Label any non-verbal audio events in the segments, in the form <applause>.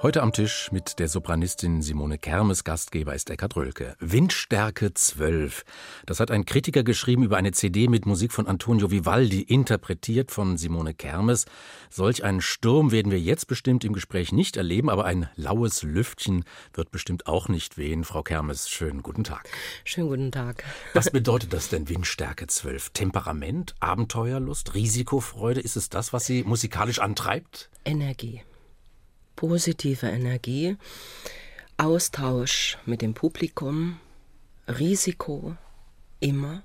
Heute am Tisch mit der Sopranistin Simone Kermes, Gastgeber ist Eckhard Rölke. Windstärke 12. Das hat ein Kritiker geschrieben über eine CD mit Musik von Antonio Vivaldi, interpretiert von Simone Kermes. Solch einen Sturm werden wir jetzt bestimmt im Gespräch nicht erleben, aber ein laues Lüftchen wird bestimmt auch nicht wehen. Frau Kermes, schönen guten Tag. Schönen guten Tag. Was bedeutet das denn Windstärke 12? Temperament, Abenteuerlust, Risikofreude? Ist es das, was Sie musikalisch antreibt? Energie positive Energie, Austausch mit dem Publikum, Risiko immer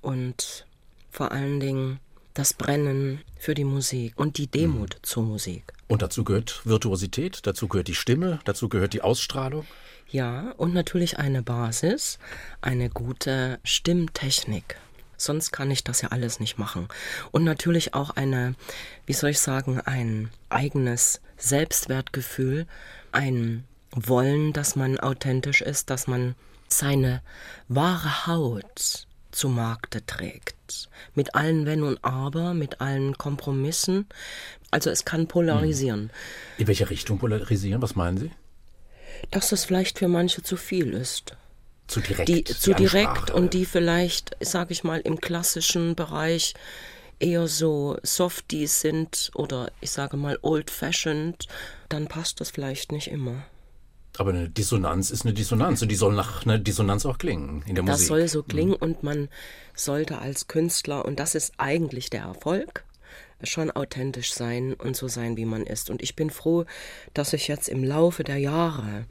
und vor allen Dingen das Brennen für die Musik und die Demut mhm. zur Musik. Und dazu gehört Virtuosität, dazu gehört die Stimme, dazu gehört die Ausstrahlung. Ja, und natürlich eine Basis, eine gute Stimmtechnik. Sonst kann ich das ja alles nicht machen. Und natürlich auch eine, wie soll ich sagen, ein eigenes Selbstwertgefühl, ein Wollen, dass man authentisch ist, dass man seine wahre Haut zu Markte trägt. Mit allen Wenn und Aber, mit allen Kompromissen. Also es kann polarisieren. In welche Richtung polarisieren? Was meinen Sie? Dass das vielleicht für manche zu viel ist. Zu direkt. Die, zu die direkt und die vielleicht, sage ich mal, im klassischen Bereich eher so Softies sind oder ich sage mal old-fashioned, dann passt das vielleicht nicht immer. Aber eine Dissonanz ist eine Dissonanz und die soll nach einer Dissonanz auch klingen in der das Musik. Das soll so klingen mhm. und man sollte als Künstler, und das ist eigentlich der Erfolg, schon authentisch sein und so sein, wie man ist. Und ich bin froh, dass ich jetzt im Laufe der Jahre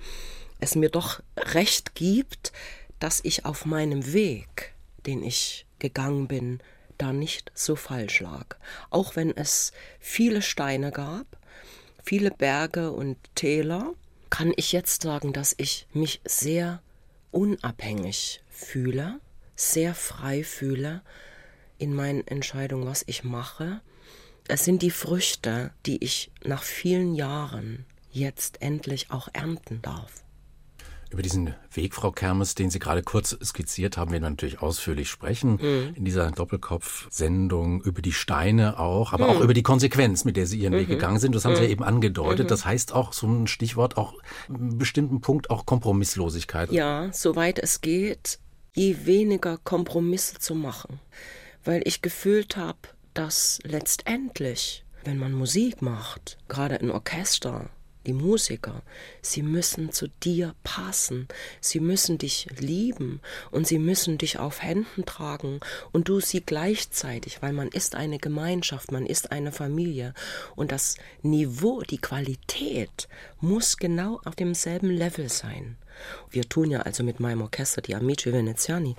es mir doch recht gibt, dass ich auf meinem Weg, den ich gegangen bin, da nicht so falsch lag. Auch wenn es viele Steine gab, viele Berge und Täler, kann ich jetzt sagen, dass ich mich sehr unabhängig fühle, sehr frei fühle in meinen Entscheidungen, was ich mache. Es sind die Früchte, die ich nach vielen Jahren jetzt endlich auch ernten darf. Über diesen Weg, Frau Kermes, den Sie gerade kurz skizziert haben, werden wir natürlich ausführlich sprechen mhm. in dieser Doppelkopf-Sendung über die Steine auch, aber mhm. auch über die Konsequenz, mit der Sie Ihren mhm. Weg gegangen sind. Das haben Sie ja mhm. eben angedeutet. Mhm. Das heißt auch so ein Stichwort, auch einen bestimmten Punkt, auch Kompromisslosigkeit. Ja, soweit es geht, je weniger Kompromisse zu machen. Weil ich gefühlt habe, dass letztendlich, wenn man Musik macht, gerade ein Orchester, die Musiker, sie müssen zu dir passen, sie müssen dich lieben und sie müssen dich auf Händen tragen und du sie gleichzeitig, weil man ist eine Gemeinschaft, man ist eine Familie und das Niveau, die Qualität muss genau auf demselben Level sein. Wir tun ja also mit meinem Orchester, die Amici Veneziani,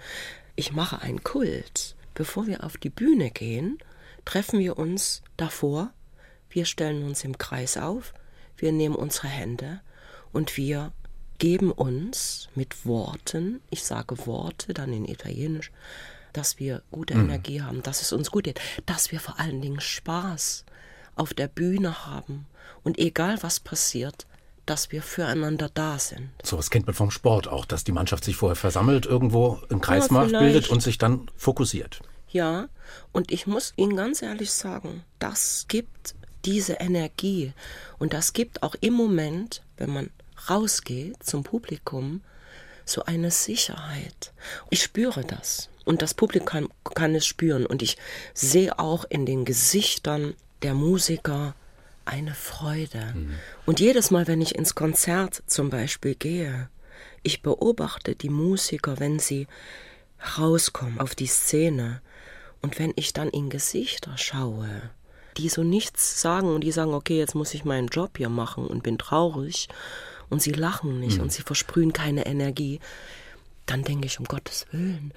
ich mache einen Kult. Bevor wir auf die Bühne gehen, treffen wir uns davor, wir stellen uns im Kreis auf, wir nehmen unsere Hände und wir geben uns mit Worten, ich sage Worte dann in Italienisch, dass wir gute mhm. Energie haben, dass es uns gut geht, dass wir vor allen Dingen Spaß auf der Bühne haben und egal was passiert, dass wir füreinander da sind. So was kennt man vom Sport auch, dass die Mannschaft sich vorher versammelt, irgendwo einen Kreis ja, bildet und sich dann fokussiert. Ja, und ich muss Ihnen ganz ehrlich sagen, das gibt diese Energie. Und das gibt auch im Moment, wenn man rausgeht zum Publikum, so eine Sicherheit. Ich spüre das. Und das Publikum kann, kann es spüren. Und ich sehe auch in den Gesichtern der Musiker eine Freude. Mhm. Und jedes Mal, wenn ich ins Konzert zum Beispiel gehe, ich beobachte die Musiker, wenn sie rauskommen auf die Szene. Und wenn ich dann in Gesichter schaue, die so nichts sagen und die sagen, okay, jetzt muss ich meinen Job hier machen und bin traurig und sie lachen nicht mhm. und sie versprühen keine Energie, dann denke ich, um Gottes Willen,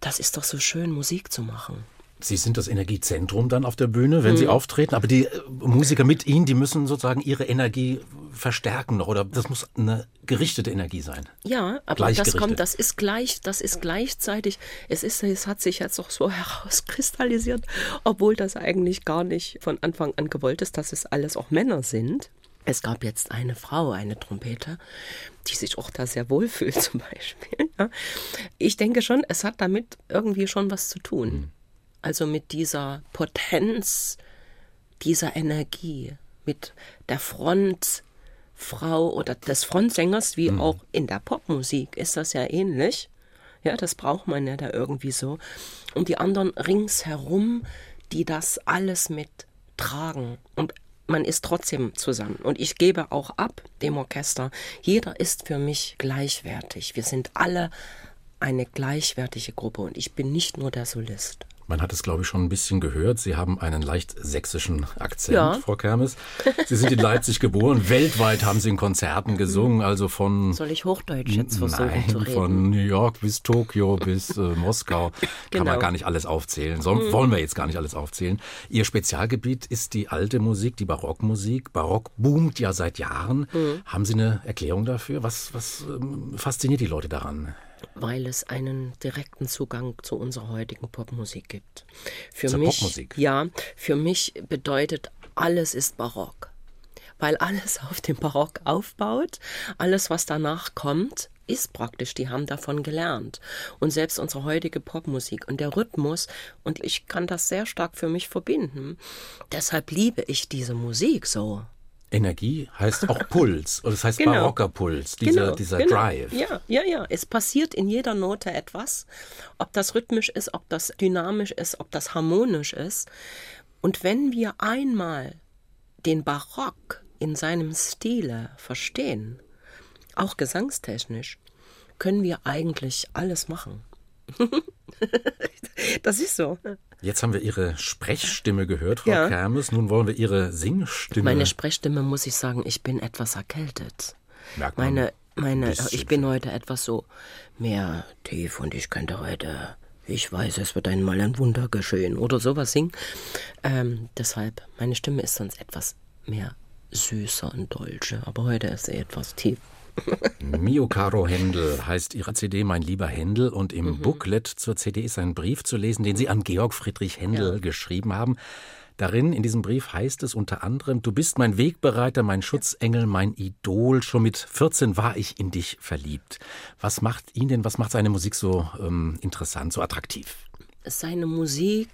das ist doch so schön, Musik zu machen. Sie sind das Energiezentrum dann auf der Bühne, wenn mhm. Sie auftreten, aber die äh, Musiker mit Ihnen, die müssen sozusagen ihre Energie verstärken noch oder das muss eine gerichtete Energie sein. Ja, aber das kommt, das ist gleich, das ist gleichzeitig, es ist, es hat sich jetzt auch so <laughs> herauskristallisiert, obwohl das eigentlich gar nicht von Anfang an gewollt ist, dass es alles auch Männer sind. Es gab jetzt eine Frau, eine Trompete, die sich auch da sehr wohl fühlt <laughs> zum Beispiel. Ich denke schon, es hat damit irgendwie schon was zu tun. Mhm. Also mit dieser Potenz dieser Energie, mit der Frontfrau oder des Frontsängers, wie mhm. auch in der Popmusik ist das ja ähnlich. Ja, das braucht man ja da irgendwie so. Und die anderen ringsherum, die das alles mittragen. Und man ist trotzdem zusammen. Und ich gebe auch ab dem Orchester, jeder ist für mich gleichwertig. Wir sind alle eine gleichwertige Gruppe und ich bin nicht nur der Solist. Man hat es, glaube ich, schon ein bisschen gehört. Sie haben einen leicht sächsischen Akzent, ja. Frau Kermes. Sie sind in Leipzig geboren. <laughs> Weltweit haben Sie in Konzerten gesungen, also von. Soll ich Hochdeutsch jetzt versuchen nein, zu reden? Von New York bis Tokio bis äh, Moskau. <laughs> Kann genau. man gar nicht alles aufzählen. Soll, mhm. Wollen wir jetzt gar nicht alles aufzählen. Ihr Spezialgebiet ist die alte Musik, die Barockmusik. Barock boomt ja seit Jahren. Mhm. Haben Sie eine Erklärung dafür? Was, was ähm, fasziniert die Leute daran? Weil es einen direkten Zugang zu unserer heutigen Popmusik gibt. Für Zur mich, Popmusik? Ja, für mich bedeutet alles ist Barock. Weil alles <laughs> auf dem Barock aufbaut, alles, was danach kommt, ist praktisch, die haben davon gelernt. Und selbst unsere heutige Popmusik und der Rhythmus, und ich kann das sehr stark für mich verbinden. Deshalb liebe ich diese Musik so. Energie heißt auch <laughs> Puls, oder das heißt genau. barocker Puls, dieser, genau, dieser genau. Drive. Ja, ja, ja. Es passiert in jeder Note etwas, ob das rhythmisch ist, ob das dynamisch ist, ob das harmonisch ist. Und wenn wir einmal den Barock in seinem Stile verstehen, auch gesangstechnisch, können wir eigentlich alles machen. <laughs> das ist so. Jetzt haben wir Ihre Sprechstimme gehört, Frau ja. Kermes. Nun wollen wir Ihre Singstimme. Meine Sprechstimme, muss ich sagen, ich bin etwas erkältet. Merkt man meine, meine, ich bin heute etwas so mehr tief und ich könnte heute, ich weiß, es wird einmal ein Wunder geschehen oder sowas singen. Ähm, deshalb, meine Stimme ist sonst etwas mehr süßer und dolce, aber heute ist sie etwas tief. Mio Caro Händel heißt ihre CD Mein lieber Händel und im mhm. Booklet zur CD ist ein Brief zu lesen, den Sie an Georg Friedrich Händel ja. geschrieben haben. Darin, in diesem Brief heißt es unter anderem, du bist mein Wegbereiter, mein Schutzengel, mein Idol. Schon mit 14 war ich in dich verliebt. Was macht ihn denn, was macht seine Musik so ähm, interessant, so attraktiv? Seine Musik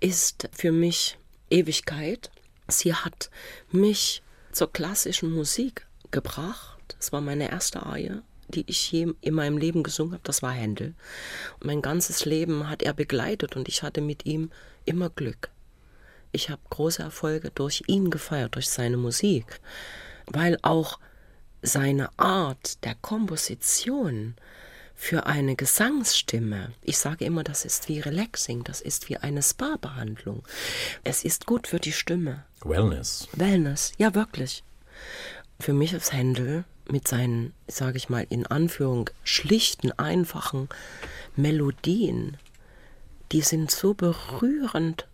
ist für mich Ewigkeit. Sie hat mich zur klassischen Musik gebracht das war meine erste Arie, die ich je in meinem Leben gesungen habe. Das war Händel. Und mein ganzes Leben hat er begleitet und ich hatte mit ihm immer Glück. Ich habe große Erfolge durch ihn gefeiert, durch seine Musik, weil auch seine Art der Komposition für eine Gesangsstimme, ich sage immer, das ist wie Relaxing, das ist wie eine Spa-Behandlung. Es ist gut für die Stimme. Wellness. Wellness, ja wirklich. Für mich ist Händel mit seinen, sage ich mal, in Anführung schlichten, einfachen Melodien, die sind so berührend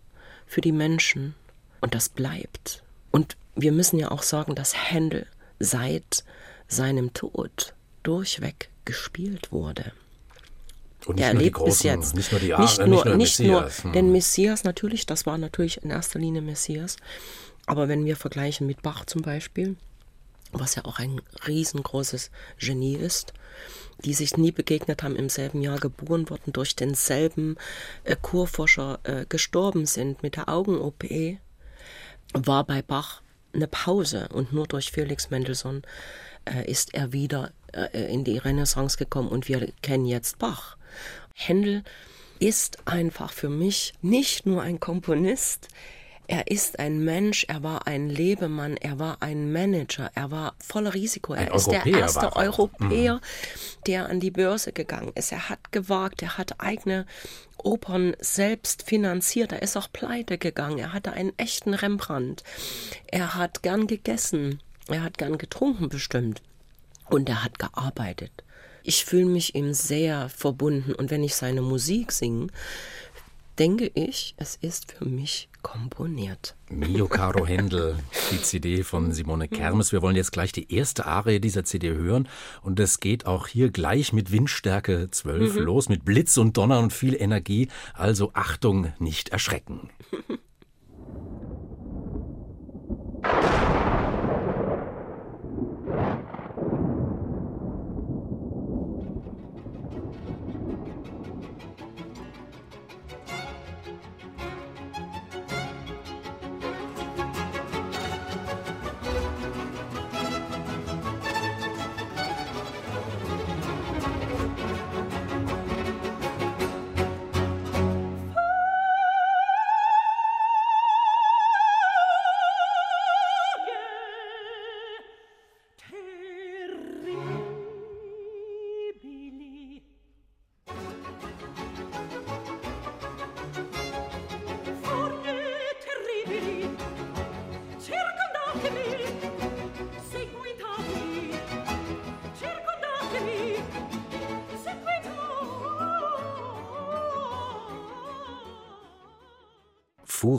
für die Menschen und das bleibt. Und wir müssen ja auch sagen, dass Händel seit seinem Tod durchweg gespielt wurde. Und er lebt bis jetzt. Nicht nur die Ar nicht nur, nicht nur, nicht Messias. Nur, denn Messias natürlich, das war natürlich in erster Linie Messias. Aber wenn wir vergleichen mit Bach zum Beispiel, was ja auch ein riesengroßes Genie ist, die sich nie begegnet haben, im selben Jahr geboren wurden, durch denselben äh, Kurforscher äh, gestorben sind mit der Augen-OP, war bei Bach eine Pause und nur durch Felix Mendelssohn äh, ist er wieder äh, in die Renaissance gekommen und wir kennen jetzt Bach. Händel ist einfach für mich nicht nur ein Komponist, er ist ein Mensch, er war ein Lebemann, er war ein Manager, er war voller Risiko. Er ein ist Europäer der erste Europäer, mhm. der an die Börse gegangen ist. Er hat gewagt, er hat eigene Opern selbst finanziert. Er ist auch pleite gegangen. Er hatte einen echten Rembrandt. Er hat gern gegessen. Er hat gern getrunken bestimmt. Und er hat gearbeitet. Ich fühle mich ihm sehr verbunden. Und wenn ich seine Musik singe, denke ich, es ist für mich komponiert. Mio Caro Händel, die <laughs> CD von Simone Kermes. Wir wollen jetzt gleich die erste Arie dieser CD hören. Und es geht auch hier gleich mit Windstärke 12 mhm. los, mit Blitz und Donner und viel Energie. Also Achtung, nicht erschrecken. <laughs>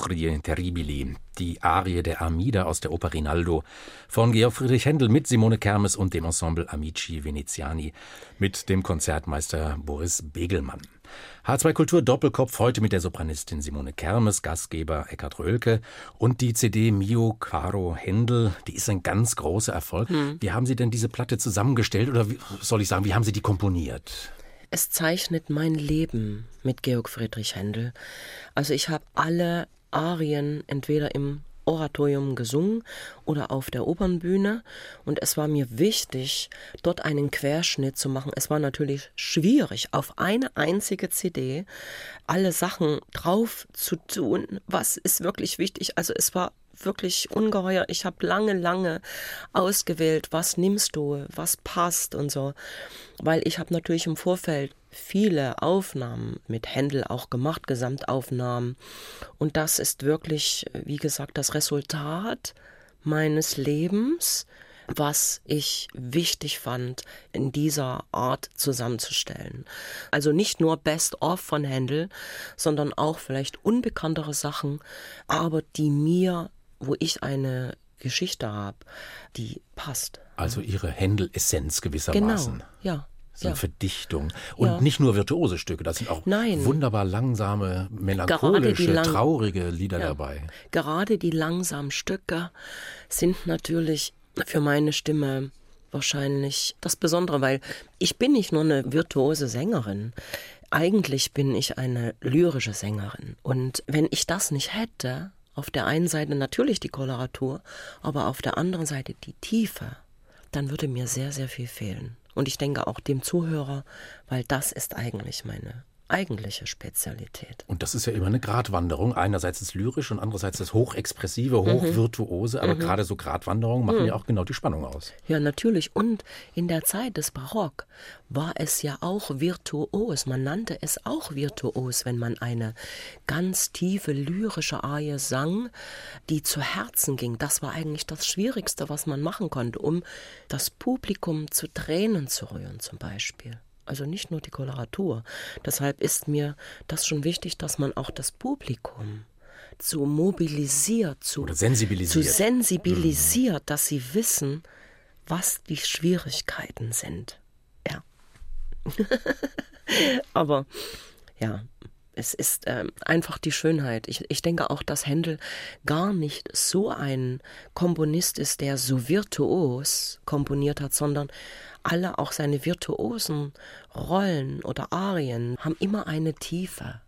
Furie Terribili, die Arie der Armida aus der Oper Rinaldo von Georg Friedrich Händel mit Simone Kermes und dem Ensemble Amici Veneziani mit dem Konzertmeister Boris Begelmann. H2 Kultur Doppelkopf heute mit der Sopranistin Simone Kermes, Gastgeber Eckhard Röhlke und die CD Mio Caro Händel, die ist ein ganz großer Erfolg. Hm. Wie haben Sie denn diese Platte zusammengestellt oder wie, soll ich sagen, wie haben Sie die komponiert? Es zeichnet mein Leben mit Georg Friedrich Händel. Also ich habe alle Arien entweder im Oratorium gesungen oder auf der Opernbühne. Und es war mir wichtig, dort einen Querschnitt zu machen. Es war natürlich schwierig, auf eine einzige CD alle Sachen drauf zu tun. Was ist wirklich wichtig? Also es war wirklich ungeheuer. Ich habe lange, lange ausgewählt, was nimmst du, was passt und so. Weil ich habe natürlich im Vorfeld viele Aufnahmen mit Händel auch gemacht, Gesamtaufnahmen. Und das ist wirklich, wie gesagt, das Resultat meines Lebens, was ich wichtig fand, in dieser Art zusammenzustellen. Also nicht nur Best-of von Händel, sondern auch vielleicht unbekanntere Sachen, aber die mir wo ich eine Geschichte habe, die passt. Also ihre Händel-Essenz gewissermaßen. Genau, ja. Das ist eine Verdichtung. Und ja. nicht nur virtuose Stücke, das sind auch Nein. wunderbar langsame, melancholische, lang traurige Lieder ja. dabei. Gerade die langsamen Stücke sind natürlich für meine Stimme wahrscheinlich das Besondere, weil ich bin nicht nur eine virtuose Sängerin. Eigentlich bin ich eine lyrische Sängerin. Und wenn ich das nicht hätte, auf der einen Seite natürlich die Koloratur, aber auf der anderen Seite die Tiefe, dann würde mir sehr, sehr viel fehlen. Und ich denke auch dem Zuhörer, weil das ist eigentlich meine eigentliche Spezialität. Und das ist ja immer eine Gratwanderung. Einerseits das Lyrische und andererseits das Hochexpressive, mhm. Hochvirtuose. Aber mhm. gerade so Gratwanderungen machen mhm. ja auch genau die Spannung aus. Ja, natürlich. Und in der Zeit des Barock war es ja auch virtuos. Man nannte es auch virtuos, wenn man eine ganz tiefe lyrische Arie sang, die zu Herzen ging. Das war eigentlich das Schwierigste, was man machen konnte, um das Publikum zu Tränen zu rühren zum Beispiel also nicht nur die Koloratur. Deshalb ist mir das schon wichtig, dass man auch das Publikum zu mobilisiert, zu Oder sensibilisiert, zu sensibilisiert mhm. dass sie wissen, was die Schwierigkeiten sind. Ja. <laughs> Aber ja, es ist ähm, einfach die Schönheit. Ich, ich denke auch, dass Händel gar nicht so ein Komponist ist, der so virtuos komponiert hat, sondern alle auch seine virtuosen Rollen oder Arien haben immer eine Tiefe.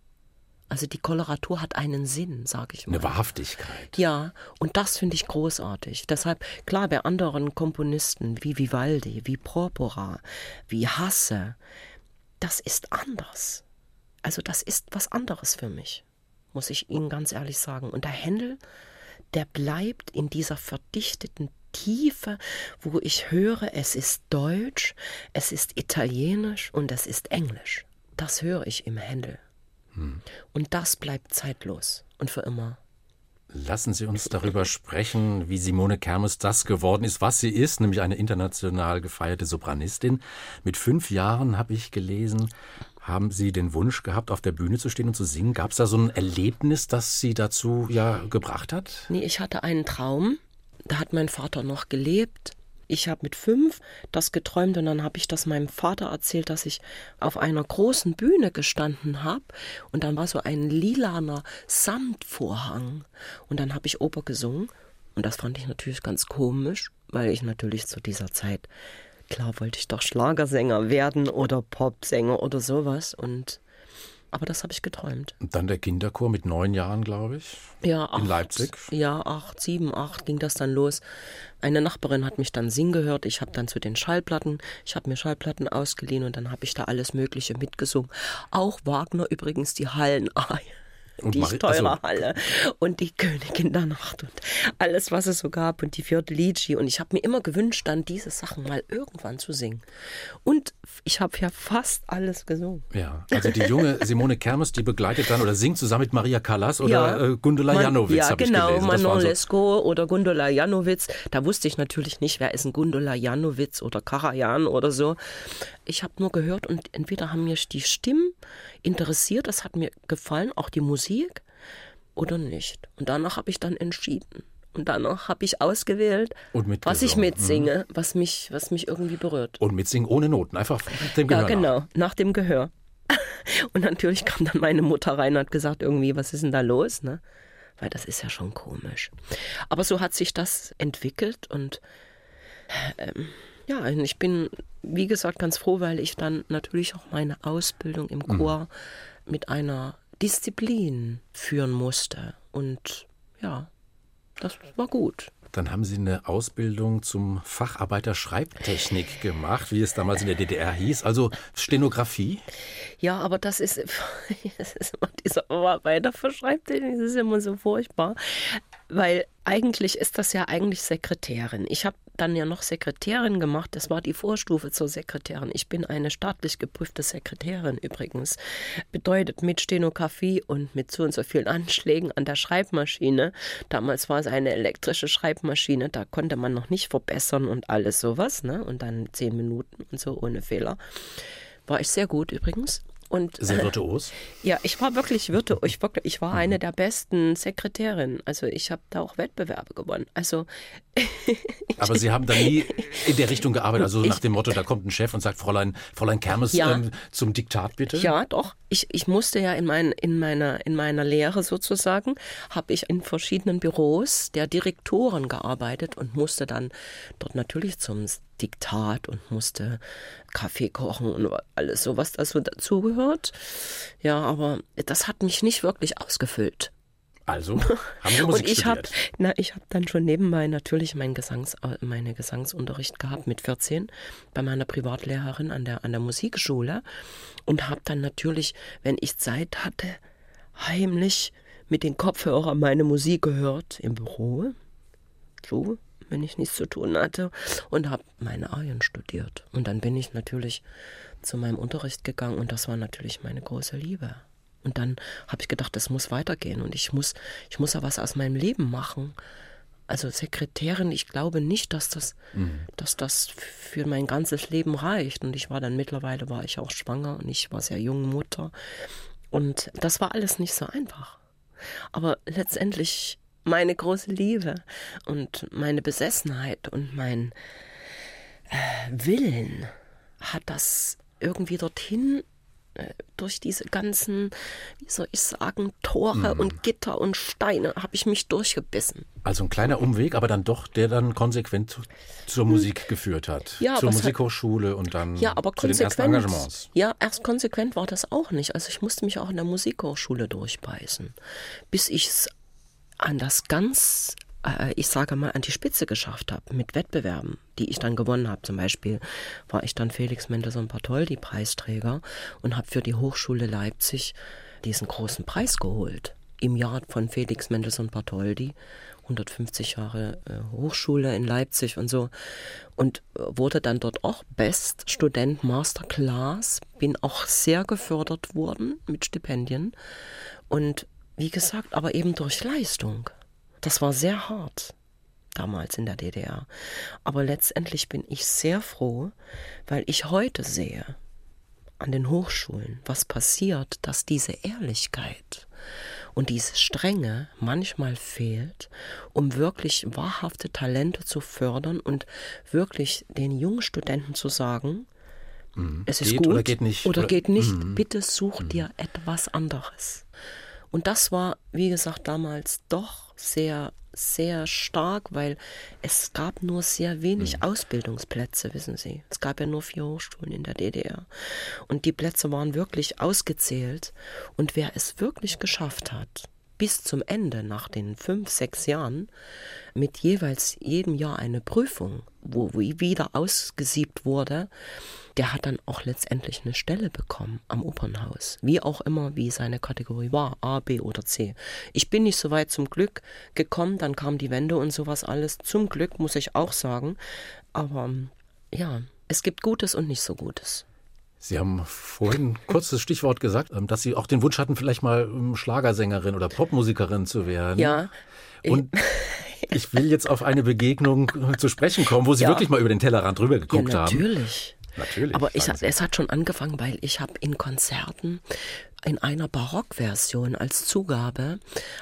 Also die Koloratur hat einen Sinn, sage ich mal. Eine Wahrhaftigkeit. Ja, und das finde ich großartig. Deshalb, klar, bei anderen Komponisten wie Vivaldi, wie Porpora, wie Hasse, das ist anders. Also das ist was anderes für mich, muss ich Ihnen ganz ehrlich sagen. Und der Händel, der bleibt in dieser verdichteten Tiefe, wo ich höre, es ist Deutsch, es ist Italienisch und es ist Englisch. Das höre ich im Händel. Hm. Und das bleibt zeitlos und für immer. Lassen Sie uns darüber sprechen, wie Simone Kermes das geworden ist, was sie ist, nämlich eine international gefeierte Sopranistin. Mit fünf Jahren habe ich gelesen, haben Sie den Wunsch gehabt, auf der Bühne zu stehen und zu singen? Gab es da so ein Erlebnis, das Sie dazu ja gebracht hat? Nee, ich hatte einen Traum. Da hat mein Vater noch gelebt. Ich habe mit fünf das geträumt und dann habe ich das meinem Vater erzählt, dass ich auf einer großen Bühne gestanden habe und dann war so ein lilaner Samtvorhang und dann habe ich Oper gesungen und das fand ich natürlich ganz komisch, weil ich natürlich zu dieser Zeit klar wollte ich doch Schlagersänger werden oder Popsänger oder sowas und aber das habe ich geträumt. Und dann der Kinderchor mit neun Jahren, glaube ich. Ja, acht, in Leipzig. Ja, acht, sieben, acht ging das dann los. Eine Nachbarin hat mich dann singen gehört. Ich habe dann zu den Schallplatten, ich habe mir Schallplatten ausgeliehen und dann habe ich da alles Mögliche mitgesungen. Auch Wagner übrigens die Hallenei. <laughs> und die Steuerhalle also. und die Königin der Nacht und alles, was es so gab und die vierte Lici. Und ich habe mir immer gewünscht, dann diese Sachen mal irgendwann zu singen. Und ich habe ja fast alles gesungen. Ja, also die junge <laughs> Simone Kermes, die begleitet dann oder singt zusammen mit Maria Callas oder ja, äh, Gundula Janowitz, Ja, genau, Manon so Lescaut oder Gundula Janowitz. Da wusste ich natürlich nicht, wer ist ein Gundula Janowitz oder Karajan oder so. Ich habe nur gehört und entweder haben mich die Stimmen interessiert, das hat mir gefallen, auch die Musik oder nicht. Und danach habe ich dann entschieden. Und danach habe ich ausgewählt, was ich mitsinge, mhm. was, mich, was mich irgendwie berührt. Und mitsingen ohne Noten, einfach dem Gehör. Ja, genau, nach, nach dem Gehör. <laughs> Und natürlich kam dann meine Mutter rein und hat gesagt, irgendwie, was ist denn da los? Ne? Weil das ist ja schon komisch. Aber so hat sich das entwickelt und ähm, ja, ich bin, wie gesagt, ganz froh, weil ich dann natürlich auch meine Ausbildung im mhm. Chor mhm. mit einer Disziplin führen musste. Und ja, das war gut. Dann haben Sie eine Ausbildung zum Facharbeiter Schreibtechnik gemacht, wie es damals in der DDR hieß, also Stenografie. Ja, aber das ist, <laughs> das ist immer dieser Arbeiter für Schreibtechnik, das ist immer so furchtbar, weil eigentlich ist das ja eigentlich Sekretärin. Ich habe dann ja noch Sekretärin gemacht. Das war die Vorstufe zur Sekretärin. Ich bin eine staatlich geprüfte Sekretärin übrigens. Bedeutet mit Stenografie und mit so und so vielen Anschlägen an der Schreibmaschine. Damals war es eine elektrische Schreibmaschine, da konnte man noch nicht verbessern und alles sowas. Ne? Und dann zehn Minuten und so ohne Fehler. War ich sehr gut übrigens. Und, Sehr virtuos? Ja, ich war wirklich virtuos. <laughs> Ich, wirklich, ich war mhm. eine der besten Sekretärinnen. Also ich habe da auch Wettbewerbe gewonnen. Also <laughs> Aber Sie haben da nie in der Richtung gearbeitet, also nach dem Motto, da kommt ein Chef und sagt, Fräulein, Fräulein Kermes ja. ähm, zum Diktat bitte? Ja, doch. Ich, ich musste ja in, mein, in, meiner, in meiner Lehre sozusagen, habe ich in verschiedenen Büros der Direktoren gearbeitet und musste dann dort natürlich zum Diktat und musste Kaffee kochen und alles so, was da so dazugehört. Ja, aber das hat mich nicht wirklich ausgefüllt. Also haben Sie <laughs> Musik und ich habe, na, ich habe dann schon nebenbei natürlich meinen Gesangs, meine Gesangsunterricht gehabt mit 14 bei meiner Privatlehrerin an der an der Musikschule und habe dann natürlich, wenn ich Zeit hatte, heimlich mit den Kopfhörern meine Musik gehört im Büro. So wenn ich nichts zu tun hatte und habe meine Arien studiert. Und dann bin ich natürlich zu meinem Unterricht gegangen und das war natürlich meine große Liebe. Und dann habe ich gedacht, das muss weitergehen und ich muss, ich muss ja was aus meinem Leben machen. Also Sekretärin, ich glaube nicht, dass das, mhm. dass das für mein ganzes Leben reicht. Und ich war dann mittlerweile war ich auch schwanger und ich war sehr junge Mutter. Und das war alles nicht so einfach. Aber letztendlich meine große Liebe und meine Besessenheit und mein äh, Willen hat das irgendwie dorthin äh, durch diese ganzen, wie soll ich sagen, Tore mhm. und Gitter und Steine habe ich mich durchgebissen. Also ein kleiner Umweg, aber dann doch, der dann konsequent zur hm. Musik geführt hat. Ja, zur Musikhochschule und dann ja, aber zu den ersten Engagements. Ja, erst konsequent war das auch nicht. Also ich musste mich auch in der Musikhochschule durchbeißen, bis ich es an das ganz, äh, ich sage mal, an die Spitze geschafft habe mit Wettbewerben, die ich dann gewonnen habe. Zum Beispiel war ich dann Felix Mendelssohn Bartholdy Preisträger und habe für die Hochschule Leipzig diesen großen Preis geholt. Im Jahr von Felix Mendelssohn Bartholdy, 150 Jahre äh, Hochschule in Leipzig und so. Und äh, wurde dann dort auch Best Student Masterclass. Bin auch sehr gefördert worden mit Stipendien. Und wie gesagt, aber eben durch Leistung. Das war sehr hart damals in der DDR. Aber letztendlich bin ich sehr froh, weil ich heute sehe an den Hochschulen, was passiert, dass diese Ehrlichkeit und diese Strenge manchmal fehlt, um wirklich wahrhafte Talente zu fördern und wirklich den jungen Studenten zu sagen, mhm. es ist geht gut oder geht nicht. Oder, oder geht nicht. Mhm. Bitte such mhm. dir etwas anderes. Und das war, wie gesagt, damals doch sehr, sehr stark, weil es gab nur sehr wenig mhm. Ausbildungsplätze, wissen Sie. Es gab ja nur vier Hochschulen in der DDR. Und die Plätze waren wirklich ausgezählt. Und wer es wirklich geschafft hat, bis zum Ende, nach den fünf, sechs Jahren, mit jeweils jedem Jahr eine Prüfung, wo wieder ausgesiebt wurde, der hat dann auch letztendlich eine Stelle bekommen am Opernhaus. Wie auch immer, wie seine Kategorie war, A, B oder C. Ich bin nicht so weit zum Glück gekommen, dann kam die Wende und sowas alles. Zum Glück muss ich auch sagen. Aber ja, es gibt Gutes und nicht so Gutes. Sie haben vorhin kurz das Stichwort gesagt, ähm, dass Sie auch den Wunsch hatten, vielleicht mal ähm, Schlagersängerin oder Popmusikerin zu werden. Ja. Und <laughs> ich will jetzt auf eine Begegnung zu sprechen kommen, wo Sie ja. wirklich mal über den Tellerrand rüber geguckt ja, natürlich. haben. Natürlich. Natürlich. Aber ich, es hat schon angefangen, weil ich habe in Konzerten in einer Barockversion als Zugabe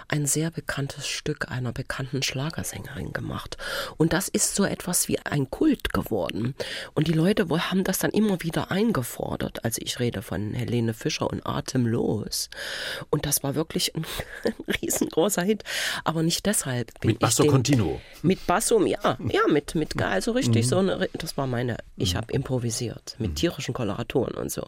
ein sehr bekanntes Stück einer bekannten Schlagersängerin gemacht. Und das ist so etwas wie ein Kult geworden. Und die Leute haben das dann immer wieder eingefordert. Also ich rede von Helene Fischer und Atemlos. Und das war wirklich ein, <laughs> ein riesengroßer Hit. Aber nicht deshalb. mit Basso den, Continuo. Mit Basso, ja. Ja, mit, mit also richtig mhm. so eine, das war meine, ich mhm. habe improvisiert mit mhm. tierischen Koloraturen und so.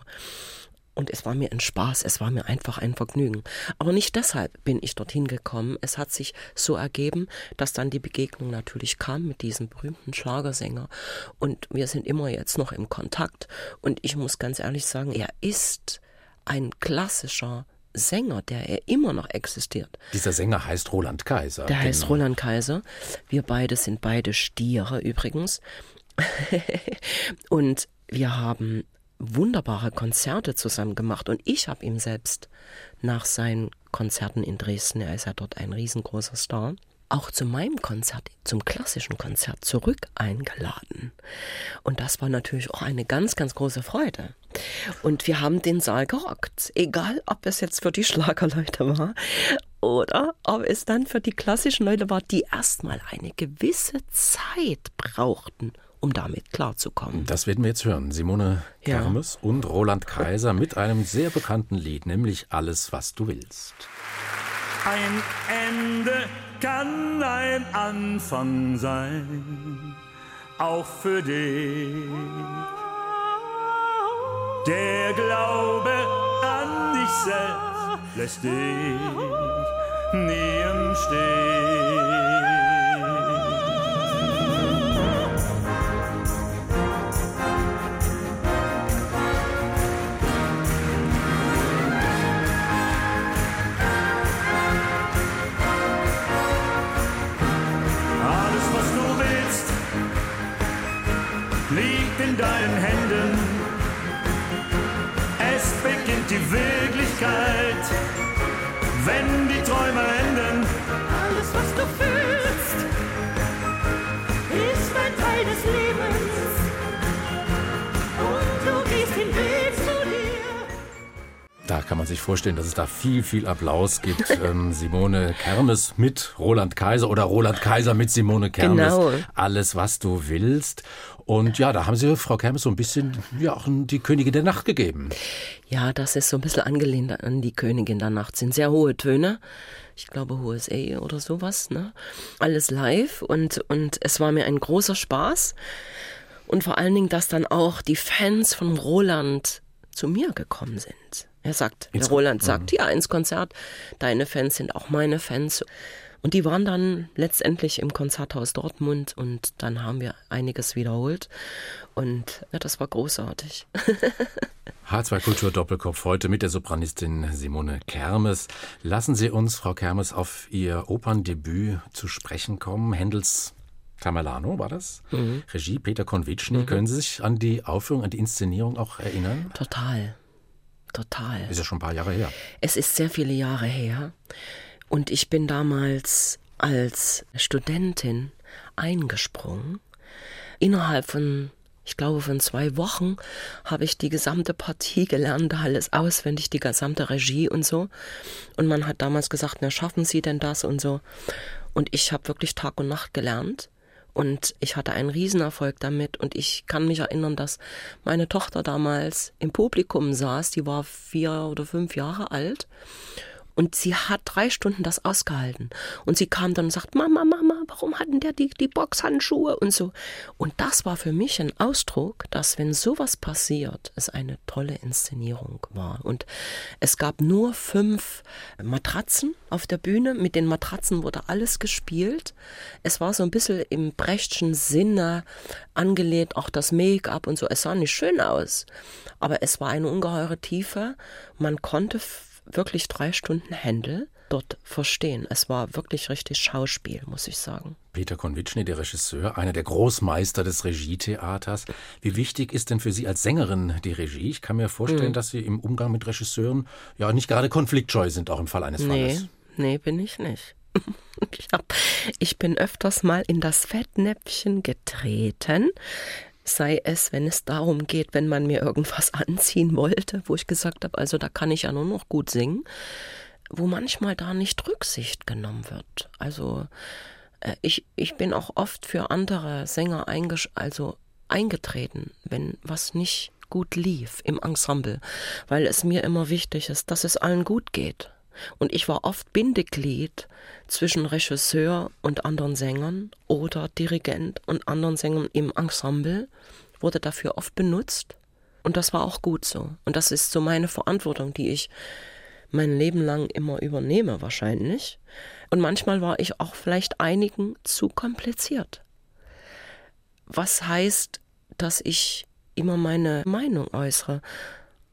Und es war mir ein Spaß, es war mir einfach ein Vergnügen. Aber nicht deshalb bin ich dorthin gekommen. Es hat sich so ergeben, dass dann die Begegnung natürlich kam mit diesem berühmten Schlagersänger. Und wir sind immer jetzt noch im Kontakt. Und ich muss ganz ehrlich sagen, er ist ein klassischer Sänger, der er immer noch existiert. Dieser Sänger heißt Roland Kaiser. Der genau. heißt Roland Kaiser. Wir beide sind beide Stiere übrigens. <laughs> und wir haben wunderbare Konzerte zusammen gemacht und ich habe ihm selbst nach seinen Konzerten in Dresden, er ist ja dort ein riesengroßer Star, auch zu meinem Konzert, zum klassischen Konzert zurück eingeladen. Und das war natürlich auch eine ganz, ganz große Freude. Und wir haben den Saal gerockt, egal ob es jetzt für die Schlagerleute war oder ob es dann für die klassischen Leute war, die erstmal eine gewisse Zeit brauchten, um damit klarzukommen. Das werden wir jetzt hören. Simone Kermes ja. und Roland Kaiser mit einem sehr bekannten Lied, nämlich Alles, was du willst. Ein Ende kann ein Anfang sein, auch für dich. Der Glaube an dich selbst lässt dich nie im Stich. Beginnt die Wirklichkeit, wenn die Träume enden. Alles, was du fühlst, ist ein Teil des Lebens. Kann man sich vorstellen, dass es da viel, viel Applaus gibt. <laughs> Ähm, Simone Kermes mit Roland Kaiser oder Roland Kaiser mit Simone Kermes. Genau. Alles, was du willst. Und ja, da haben Sie Frau Kermes so ein bisschen ja auch die Königin der Nacht gegeben. Ja, das ist so ein bisschen angelehnt an die Königin der Nacht. Sind sehr hohe Töne. Ich glaube hohes A oder sowas. Ne? Alles live und, und es war mir ein großer Spaß. Und vor allen Dingen, dass dann auch die Fans von Roland zu mir gekommen sind. Er sagt, der Roland sagt, mhm. ja, ins Konzert, deine Fans sind auch meine Fans. Und die waren dann letztendlich im Konzerthaus Dortmund und dann haben wir einiges wiederholt. Und ja, das war großartig. <laughs> H2 Kultur Doppelkopf heute mit der Sopranistin Simone Kermes. Lassen Sie uns, Frau Kermes, auf Ihr Operndebüt zu sprechen kommen. Händels Tamerlano war das? Mhm. Regie Peter Konvitschny. Mhm. Können Sie sich an die Aufführung, an die Inszenierung auch erinnern? Total. Total. Ist ja schon ein paar Jahre her. Es ist sehr viele Jahre her. Und ich bin damals als Studentin eingesprungen. Innerhalb von, ich glaube, von zwei Wochen habe ich die gesamte Partie gelernt, alles auswendig, die gesamte Regie und so. Und man hat damals gesagt, na, schaffen Sie denn das und so. Und ich habe wirklich Tag und Nacht gelernt. Und ich hatte einen Riesenerfolg damit. Und ich kann mich erinnern, dass meine Tochter damals im Publikum saß. Die war vier oder fünf Jahre alt. Und sie hat drei Stunden das ausgehalten. Und sie kam dann und sagt, Mama, Mama, warum hatten der die, die Boxhandschuhe und so. Und das war für mich ein Ausdruck, dass wenn sowas passiert, es eine tolle Inszenierung war. Und es gab nur fünf Matratzen auf der Bühne. Mit den Matratzen wurde alles gespielt. Es war so ein bisschen im Brechtschen Sinne angelehnt, auch das Make-up und so. Es sah nicht schön aus. Aber es war eine ungeheure Tiefe. Man konnte wirklich drei Stunden Händel dort verstehen. Es war wirklich richtig Schauspiel, muss ich sagen. Peter Konvitschny, der Regisseur, einer der Großmeister des Regietheaters. Wie wichtig ist denn für Sie als Sängerin die Regie? Ich kann mir vorstellen, mhm. dass Sie im Umgang mit Regisseuren ja nicht gerade konfliktscheu sind, auch im Fall eines nee, Falles. Nee, bin ich nicht. <laughs> Ich, hab, ich bin öfters mal in das Fettnäpfchen getreten, sei es, wenn es darum geht, wenn man mir irgendwas <laughs> anziehen wollte, wo ich gesagt habe, also da kann ich ja nur noch gut singen, wo manchmal da nicht Rücksicht genommen wird. Also äh, ich, ich bin auch oft für andere Sänger also eingetreten, wenn was nicht gut lief im Ensemble, weil es mir immer wichtig ist, dass es allen gut geht. Und ich war oft Bindeglied zwischen Regisseur und anderen Sängern oder Dirigent und anderen Sängern im Ensemble, wurde dafür oft benutzt. Und das war auch gut so. Und das ist so meine Verantwortung, die ich mein Leben lang immer übernehme wahrscheinlich. Und manchmal war ich auch vielleicht einigen zu kompliziert. Was heißt, dass ich immer meine Meinung äußere,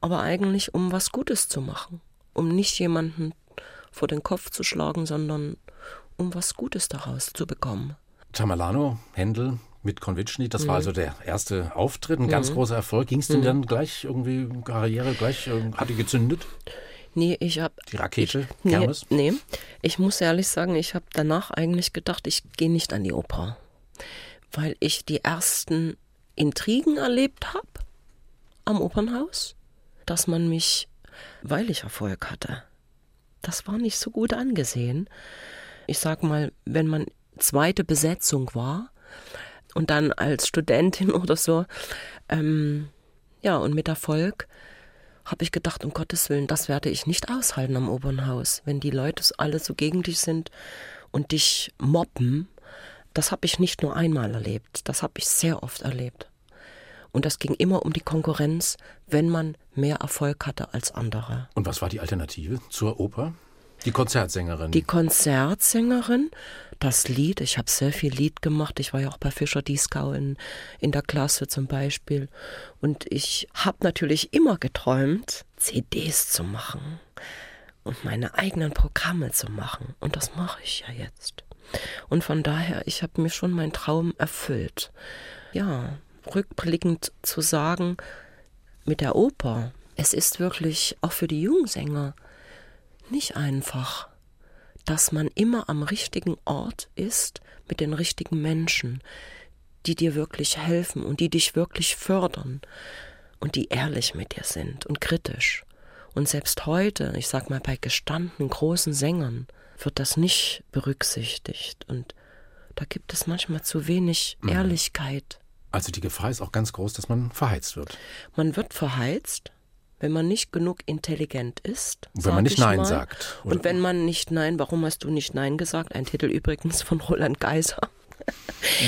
aber eigentlich um was Gutes zu machen um nicht jemanden vor den Kopf zu schlagen, sondern um was Gutes daraus zu bekommen. Tamalano, Händel mit Konvitschny, das mhm. war also der erste Auftritt, ein ganz mhm. großer Erfolg. Ging es denn mhm. dann gleich irgendwie, Karriere gleich, äh, hat die gezündet? Nee, ich habe. Die Rakete, ich? Nee, nee, ich muss ehrlich sagen, ich habe danach eigentlich gedacht, ich gehe nicht an die Oper. Weil ich die ersten Intrigen erlebt habe am Opernhaus, dass man mich weil ich Erfolg hatte. Das war nicht so gut angesehen. Ich sag mal, wenn man zweite Besetzung war und dann als Studentin <laughs> oder so, ähm, ja, und mit Erfolg, habe ich gedacht, um Gottes Willen, das werde ich nicht aushalten am Opernhaus, wenn die Leute alle so gegen dich sind und dich mobben. Das habe ich nicht nur einmal erlebt, das habe ich sehr oft erlebt. Und das ging immer um die Konkurrenz, wenn man mehr Erfolg hatte als andere. Und was war die Alternative zur Oper? Die Konzertsängerin. Die Konzertsängerin, das Lied, ich habe sehr viel Lied gemacht. Ich war ja auch bei Fischer Dieskau in, in der Klasse zum Beispiel. Und ich habe natürlich immer geträumt, CDs zu machen und meine eigenen Programme zu machen. Und das mache ich ja jetzt. Und von daher, ich habe mir schon meinen Traum erfüllt. Ja, rückblickend zu sagen, mit der Oper, es ist wirklich auch für die Jungsänger nicht einfach, dass man immer am richtigen Ort ist mit den richtigen Menschen, die dir wirklich helfen und die dich wirklich fördern und die ehrlich mit dir sind und kritisch. Und selbst heute, ich sag mal, bei gestandenen großen Sängern wird das nicht berücksichtigt und da gibt es manchmal zu wenig mhm. Ehrlichkeit. Also die Gefahr ist auch ganz groß, dass man verheizt wird. Man wird verheizt, wenn man nicht genug intelligent ist. Und wenn man nicht Nein mal. sagt. Oder? Und wenn man nicht Nein, warum hast du nicht Nein gesagt? Ein Titel übrigens von Roland Geiser.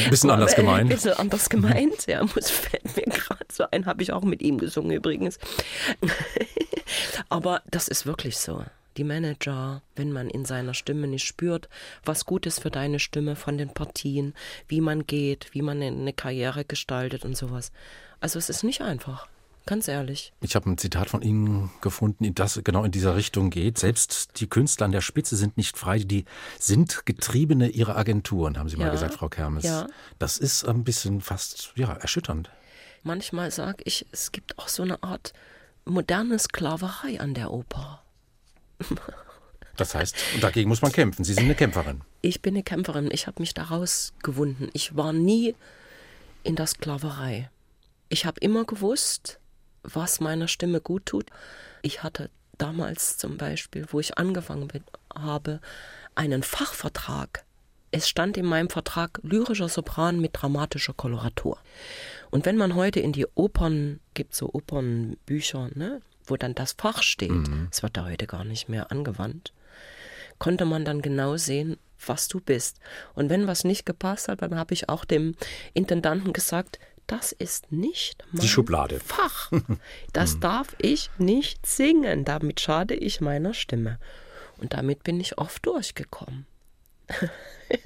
Ein bisschen anders gemeint. Ein bisschen anders gemeint, ja, muss fällt mir gerade so ein, habe ich auch mit ihm gesungen übrigens. <laughs> Aber das ist wirklich so die Manager, wenn man in seiner Stimme nicht spürt, was gut ist für deine Stimme von den Partien, wie man geht, wie man eine Karriere gestaltet und sowas. Also es ist nicht einfach. Ganz ehrlich. Ich habe ein Zitat von Ihnen gefunden, das genau in dieser Richtung geht. Selbst die Künstler an der Spitze sind nicht frei, die sind Getriebene ihrer Agenturen, haben Sie ja, mal gesagt, Frau Kermes. Ja. Das ist ein bisschen fast ja, erschütternd. Manchmal sage ich, es gibt auch so eine Art moderne Sklaverei an der Oper. Das heißt, dagegen muss man kämpfen. Sie sind eine Kämpferin. Ich bin eine Kämpferin. Ich habe mich daraus gewunden. Ich war nie in der Sklaverei. Ich habe immer gewusst, was meiner Stimme gut tut. Ich hatte damals zum Beispiel, wo ich angefangen habe, einen Fachvertrag. Es stand in meinem Vertrag lyrischer Sopran mit dramatischer Koloratur. Und wenn man heute in die Opern, gibt so Opernbücher, ne, wo dann das Fach steht. Mhm. Das wird da heute gar nicht mehr angewandt. konnte man dann genau sehen, was du bist. Und wenn was nicht gepasst hat, dann habe ich auch dem Intendanten gesagt, das ist nicht mein Die Schublade. Fach. <laughs> Das darf ich nicht singen. Damit schade ich meiner Stimme. Und damit bin ich oft durchgekommen. <laughs>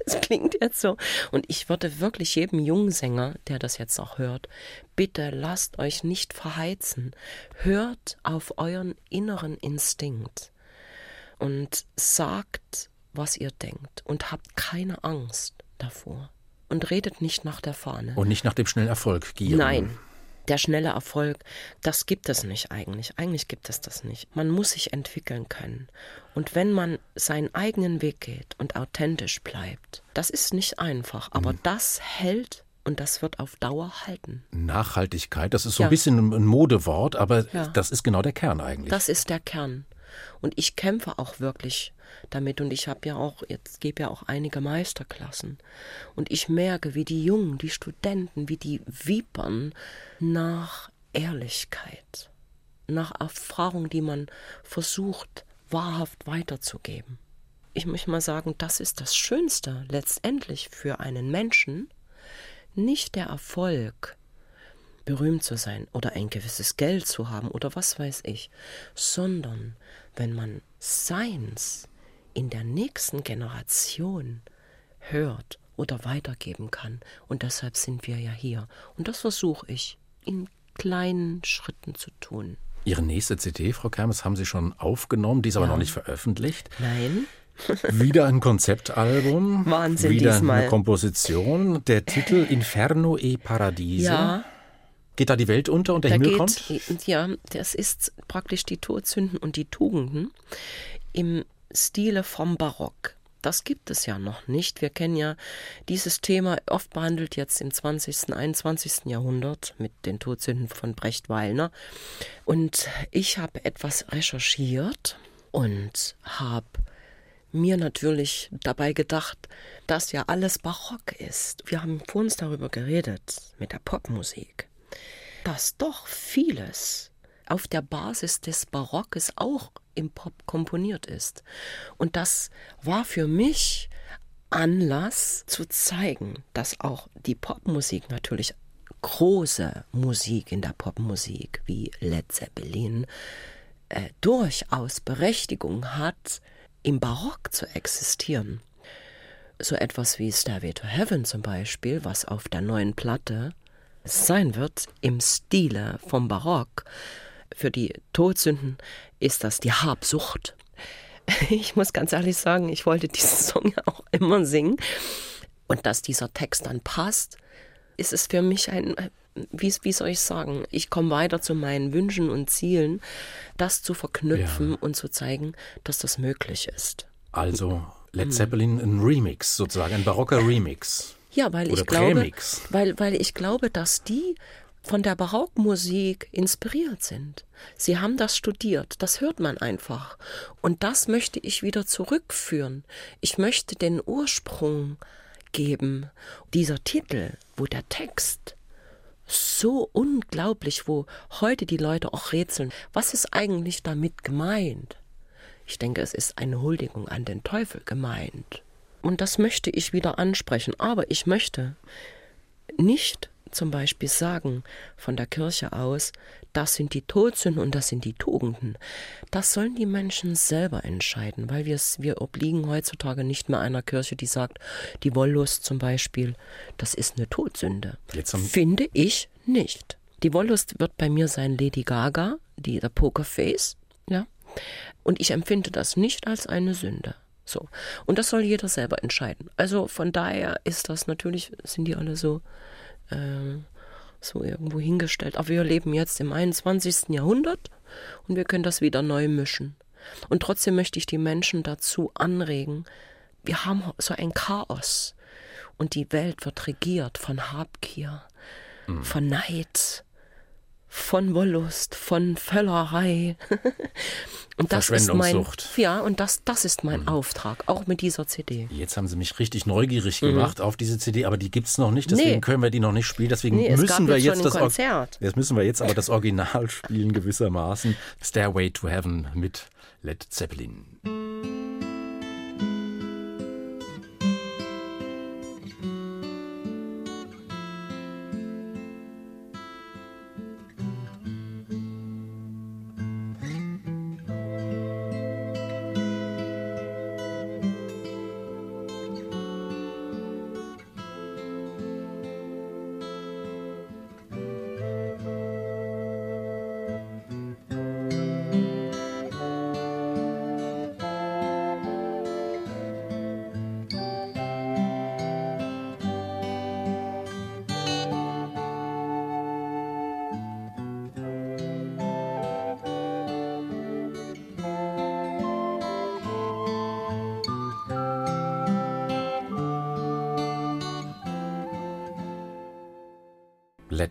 Es klingt jetzt so. Und ich würde wirklich jedem jungen Sänger, der das jetzt auch hört, bitte lasst euch nicht verheizen. Hört auf euren inneren Instinkt und sagt, was ihr denkt und habt keine Angst davor. Und redet nicht nach der Fahne. Und nicht nach dem schnellen Erfolg gieren. Nein, der schnelle Erfolg, das gibt es nicht eigentlich. Eigentlich gibt es das nicht. Man muss sich entwickeln können. Und wenn man seinen eigenen Weg geht und authentisch bleibt, das ist nicht einfach, aber Mhm. das hält und das wird auf Dauer halten. Nachhaltigkeit, das ist so Ja. ein bisschen ein Modewort, aber Ja. das ist genau der Kern eigentlich. Das ist der Kern. Und ich kämpfe auch wirklich damit und ich habe ja auch, jetzt gebe ja auch einige Meisterklassen. Und ich merke, wie die Jungen, die Studenten, wie die wiepern nach Ehrlichkeit, nach Erfahrung, die man versucht, wahrhaft weiterzugeben. Ich möchte mal sagen, das ist das Schönste letztendlich für einen Menschen, nicht der Erfolg, berühmt zu sein oder ein gewisses Geld zu haben oder was weiß ich, sondern wenn man Seins in der nächsten Generation hört oder weitergeben kann. Und deshalb sind wir ja hier. Und das versuche ich in kleinen Schritten zu tun. Ihre nächste CD, Frau Kermes, haben Sie schon aufgenommen, die ist aber noch nicht veröffentlicht. Nein, <laughs> Wieder ein Konzeptalbum. Wahnsinn Wieder diesmal. eine Komposition. Der Titel Inferno e Paradiso. ja, Geht da die Welt unter und der da Himmel geht, kommt? ja, das ist praktisch die Todsünden und die Tugenden im Stile vom Barock. Das gibt es ja noch nicht. Wir kennen ja dieses Thema oft behandelt jetzt im 20., 21. Jahrhundert mit den Todsünden von Brecht Weilner. Und ich habe etwas recherchiert und habe mir natürlich dabei gedacht, dass ja alles barock ist. Wir haben vor uns darüber geredet mit der Popmusik, dass doch vieles auf der Basis des Barockes auch im Pop komponiert ist. Und das war für mich Anlass zu zeigen, dass auch die Popmusik natürlich große Musik in der Popmusik wie Led Zeppelin äh, durchaus Berechtigung hat, im Barock zu existieren. So etwas wie Stairway to Heaven zum Beispiel, was auf der neuen Platte sein wird, im Stile vom Barock. Für die Todsünden ist das die Habsucht. <laughs> Ich muss ganz ehrlich sagen, ich wollte diesen Song ja auch immer singen. Und dass dieser Text dann passt, ist es für mich ein, wie, wie soll ich sagen, ich komme weiter zu meinen Wünschen und Zielen, das zu verknüpfen Ja. und zu zeigen, dass das möglich ist. Also. Led Zeppelin ein Remix sozusagen, ein barocker Remix. Ja, weil Oder ich glaube, Prämix. weil, weil ich glaube, dass die von der Barockmusik inspiriert sind. Sie haben das studiert, das hört man einfach. Und das möchte ich wieder zurückführen. Ich möchte den Ursprung geben. Dieser Titel, wo der Text so unglaublich, wo heute die Leute auch rätseln, was ist eigentlich damit gemeint? Ich denke, es ist eine Huldigung an den Teufel gemeint. Und das möchte ich wieder ansprechen. Aber ich möchte nicht zum Beispiel sagen von der Kirche aus, das sind die Todsünden und das sind die Tugenden. Das sollen die Menschen selber entscheiden, weil wir, wir obliegen heutzutage nicht mehr einer Kirche, die sagt, die Wollust zum Beispiel, das ist eine Todsünde. Finde ich nicht. Die Wollust wird bei mir sein Lady Gaga, die der Pokerface, ja. Und ich empfinde das nicht als eine Sünde. So. Und das soll jeder selber entscheiden. Also von daher ist das natürlich, sind die alle so, äh, so irgendwo hingestellt. Aber wir leben jetzt im 21. Jahrhundert und wir können das wieder neu mischen. Und trotzdem möchte ich die Menschen dazu anregen, wir haben so ein Chaos und die Welt wird regiert von Habgier, von Neid, von Wollust, von Völlerei. <laughs> und das ist mein, Verschwendungssucht. ja, und das, das ist mein Auftrag, auch mit dieser CD. Jetzt haben Sie mich richtig neugierig gemacht auf diese CD, aber die gibt's noch nicht, deswegen Mhm. Nee. können wir die noch nicht spielen. Deswegen Nee, müssen wir jetzt jetzt das Konzert. Jetzt müssen wir jetzt aber das Original spielen gewissermaßen. Stairway to Heaven mit Led Zeppelin.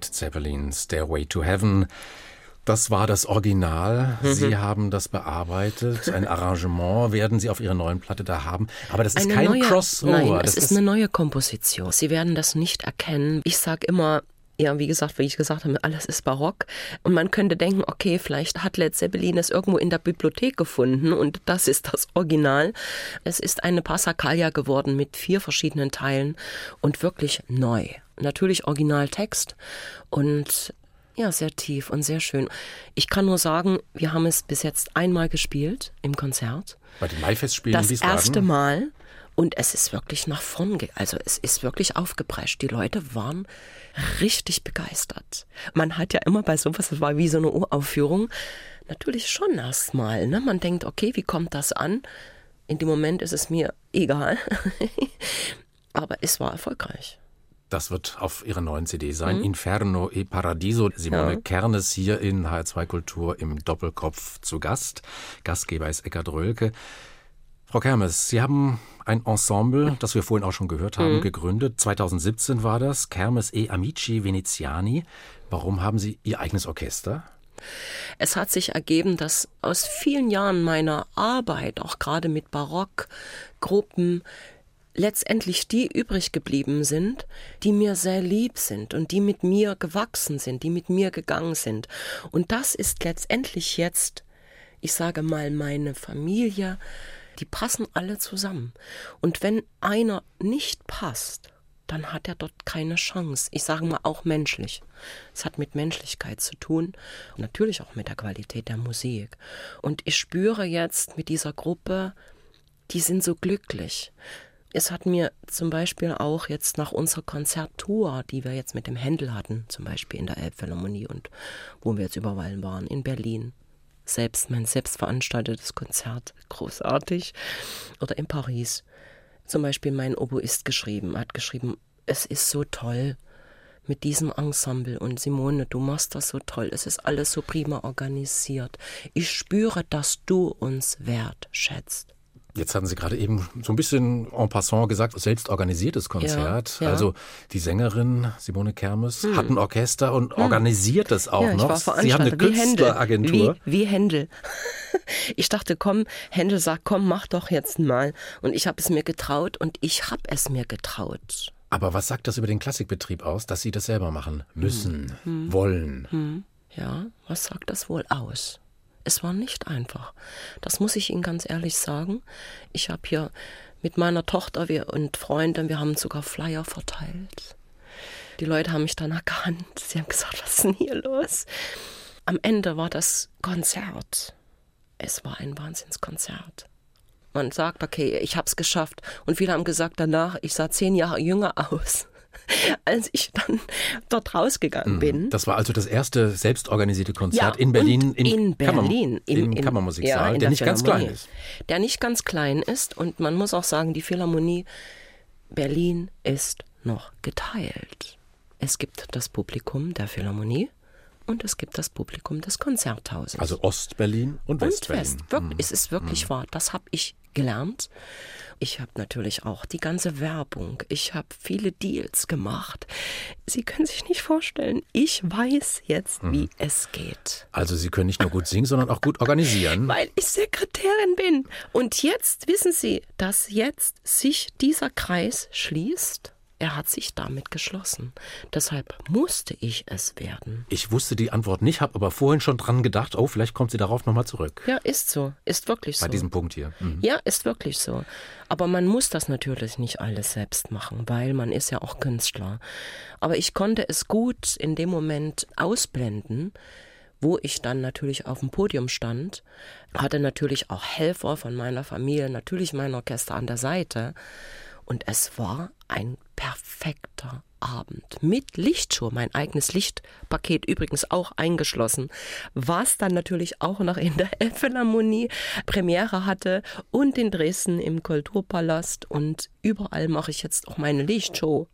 Led Zeppelin, Stairway to Heaven. Das war das Original. Mhm. Sie haben das bearbeitet. Ein Arrangement werden Sie auf Ihrer neuen Platte da haben. Aber das ist Eine kein neue, Crossover. Nein, das es ist, eine neue Komposition. Sie werden das nicht erkennen. Ich sage immer, ja, wie gesagt, wie ich gesagt habe, alles ist barock. Und man könnte denken, okay, vielleicht hat Led Zeppelin es irgendwo in der Bibliothek gefunden und das ist das Original. Es ist eine Passacaglia geworden mit vier verschiedenen Teilen und wirklich neu. Natürlich Originaltext und ja, sehr tief und sehr schön. Ich kann nur sagen, wir haben es bis jetzt einmal gespielt im Konzert. Bei den Maifestspielen Das erste Mal. Und es ist wirklich nach vorn, also es ist wirklich aufgeprescht. Die Leute waren richtig begeistert. Man hat ja immer bei sowas, das war wie so eine Uraufführung, natürlich schon erstmal. Ne? Man denkt, okay, wie kommt das an? In dem Moment ist es mir egal. <laughs> Aber es war erfolgreich. Das wird auf ihrer neuen CD sein. Inferno e Paradiso. Simone Mhm. Ja. Kernes hier in HR2 Kultur im Doppelkopf zu Gast. Gastgeber ist Eckhard Rölke. Frau Kermes, Sie haben ein Ensemble, das wir vorhin auch schon gehört Mhm. haben, gegründet. 2017 war das. Kermes e Amici Veneziani. Warum haben Sie Ihr eigenes Orchester? Es hat sich ergeben, dass aus vielen Jahren meiner Arbeit, auch gerade mit Barockgruppen, letztendlich die übrig geblieben sind, die mir sehr lieb sind und die mit mir gewachsen sind, die mit mir gegangen sind. Und das ist letztendlich jetzt, ich sage mal, meine Familie, die passen alle zusammen. Und wenn einer nicht passt, dann hat er dort keine Chance. Ich sage mal auch menschlich. Es hat mit Menschlichkeit zu tun natürlich auch mit der Qualität der Musik. Und ich spüre jetzt mit dieser Gruppe, die sind so glücklich. Es hat mir zum Beispiel auch jetzt nach unserer Konzerttour, die wir jetzt mit dem Händel hatten, zum Beispiel in der Elbphilharmonie und wo wir jetzt überall waren, in Berlin, selbst mein selbst veranstaltetes Konzert, großartig, oder in Paris, zum Beispiel mein Oboist geschrieben, hat geschrieben, es ist so toll mit diesem Ensemble und Simone, du machst das so toll, es ist alles so prima organisiert. Ich spüre, dass du uns wertschätzt. Jetzt hatten Sie gerade eben so ein bisschen en passant gesagt, selbst organisiertes Konzert. Ja, ja. Also die Sängerin Simone Kermes hat ein Orchester und organisiert es auch ja, noch. war Sie haben eine. Künstleragentur. Wie, wie Händel. <laughs> Ich dachte, komm, Händel sagt, komm, mach doch jetzt mal. Und ich habe es mir getraut und ich habe es mir getraut. Aber was sagt das über den Klassikbetrieb aus, dass Sie das selber machen müssen, Hm. wollen? Ja, was sagt das wohl aus? Es war nicht einfach. Das muss ich Ihnen ganz ehrlich sagen. Ich habe hier mit meiner Tochter und Freunden, wir haben sogar Flyer verteilt. Die Leute haben mich dann erkannt. Sie haben gesagt, was ist denn hier los? Am Ende war das Konzert. Es war ein Wahnsinnskonzert. Man sagt, okay, ich habe es geschafft. Und viele haben gesagt danach, ich sah zehn Jahre jünger aus, <laughs> als ich dann dort rausgegangen bin. Das war also das erste selbstorganisierte Konzert Ja, in Berlin im, in Berlin, Kammer, im, im- im- Kammermusiksaal, ja, in der der nicht ganz klein ist. Der nicht ganz klein ist und man muss auch sagen, die Philharmonie Berlin ist noch geteilt. Es gibt das Publikum der Philharmonie und es gibt das Publikum des Konzerthauses. Also Ostberlin und und Westberlin. West. Wirklich, Es ist wirklich wahr. Das habe ich gelernt. Ich habe natürlich auch die ganze Werbung. Ich habe viele Deals gemacht. Sie können sich nicht vorstellen. Ich weiß jetzt, wie es geht. Also Sie können nicht nur gut singen, sondern auch gut organisieren. <laughs> Weil ich Sekretärin bin. Und jetzt wissen Sie, dass jetzt sich dieser Kreis schließt. Er hat sich damit geschlossen. Deshalb musste ich es werden. Ich wusste die Antwort nicht, habe aber vorhin schon dran gedacht, oh, vielleicht kommt sie darauf nochmal zurück. Ja, ist so. Ist wirklich so. Bei diesem Punkt hier. Mhm. Ja, ist wirklich so. Aber man muss das natürlich nicht alles selbst machen, weil man ist ja auch Künstler. Aber ich konnte es gut in dem Moment ausblenden, wo ich dann natürlich auf dem Podium stand, hatte natürlich auch Helfer von meiner Familie, natürlich mein Orchester an der Seite. Und es war ein perfekter Abend mit Lichtshow, mein eigenes Lichtpaket übrigens auch eingeschlossen, was dann natürlich auch noch in der <laughs> Elbphilharmonie Premiere hatte und in Dresden im Kulturpalast und überall mache ich jetzt auch meine Lichtshow.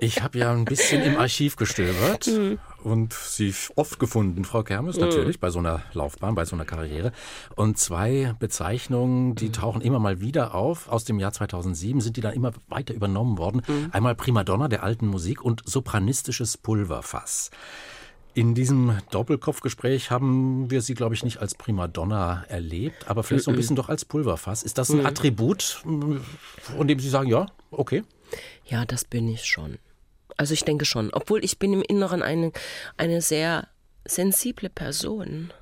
Ich habe ja ein bisschen im Archiv gestöbert. Und Sie oft gefunden, Frau Kermes, Mhm. natürlich, bei so einer Laufbahn, bei so einer Karriere. Und zwei Bezeichnungen, Mhm. die tauchen immer mal wieder auf. Aus dem Jahr 2007 sind die dann immer weiter übernommen worden. Mhm. Einmal Primadonna der alten Musik und sopranistisches Pulverfass. In diesem Doppelkopfgespräch haben wir Sie, glaube ich, nicht als Primadonna erlebt, aber vielleicht so ein bisschen doch als Pulverfass. Ist das ein Attribut, von dem Sie sagen, ja, okay? Ja, das bin ich schon. Also ich denke schon. Obwohl ich bin im Inneren eine, eine sehr sensible Person.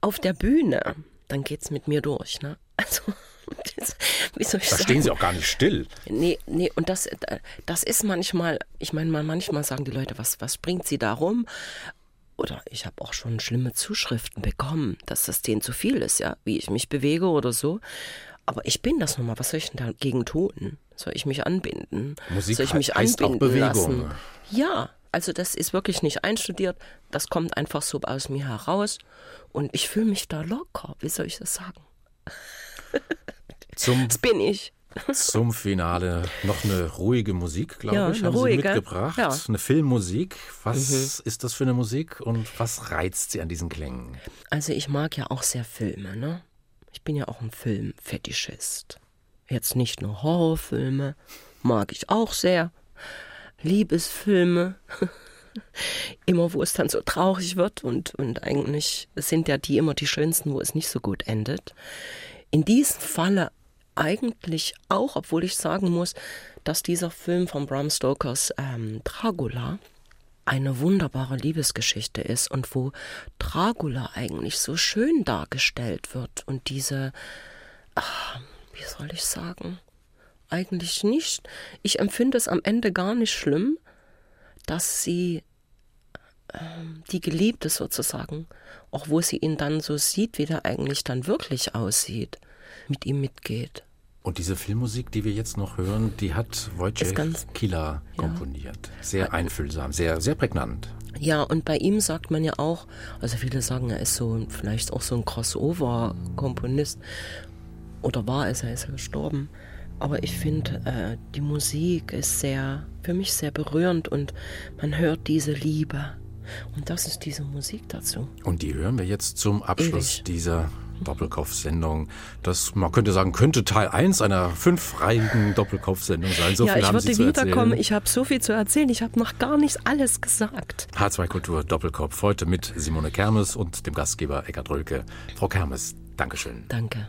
Auf der Bühne, dann geht's mit mir durch, ne? Also, <laughs> das, wie soll ich Da sagen? stehen Sie auch gar nicht still. Nee, nee, und das, das ist manchmal, ich meine, mal- manchmal sagen die Leute, was, was bringt sie da rum? Oder ich habe auch schon schlimme Zuschriften bekommen, dass das denen zu viel ist, ja, wie ich mich bewege oder so. Aber ich bin das nun mal. Was soll ich denn dagegen tun? Soll ich mich anbinden? Musik soll ich mich heißt auch anbinden Bewegung. lassen? Ja, also das ist wirklich nicht einstudiert. Das kommt einfach so aus mir heraus. Und ich fühle mich da locker. Wie soll ich das sagen? Zum Das bin ich. Zum Finale noch eine ruhige Musik, glaube Ja, ich, haben ruhige, Sie mitgebracht. ja. Eine Filmmusik. Was Mhm. ist das für eine Musik und was reizt Sie an diesen Klängen? Also ich mag ja auch sehr Filme, ne? Ich bin ja auch ein Filmfetischist. Jetzt nicht nur Horrorfilme, mag ich auch sehr. Liebesfilme. <laughs> immer wo es dann so traurig wird und, und eigentlich sind ja die immer die schönsten, wo es nicht so gut endet. In diesem Falle eigentlich auch, obwohl ich sagen muss, dass dieser Film von Bram Stokers ähm, Dracula eine wunderbare Liebesgeschichte ist und wo Dracula eigentlich so schön dargestellt wird und diese, ah, wie soll ich sagen, eigentlich nicht. Ich empfinde es am Ende gar nicht schlimm, dass sie ähm, die Geliebte sozusagen, auch wo sie ihn dann so sieht, wie der eigentlich dann wirklich aussieht, mit ihm mitgeht. Und diese Filmmusik, die wir jetzt noch hören, die hat Wojciech Killer komponiert. Sehr einfühlsam, sehr, sehr prägnant. Ja, und bei ihm sagt man ja auch, also viele sagen, er ist so vielleicht auch so ein Crossover-Komponist. Oder war es, er ist ja gestorben. Aber ich finde, äh, die Musik ist sehr, für mich sehr berührend und man hört diese Liebe. Und das ist diese Musik dazu. Und die hören wir jetzt zum Abschluss Ewig. dieser Doppelkopf-Sendung. Das, man könnte sagen, könnte Teil 1 einer fünfreihigen Doppelkopf-Sendung sein. So ja, viel ich haben Sie würde zu wiederkommen. Ich habe so viel zu erzählen. Ich habe noch gar nicht alles gesagt. H2 Kultur Doppelkopf heute mit Simone Kermes und dem Gastgeber Eckhard Rölke. Frau Kermes, Dankeschön. Danke.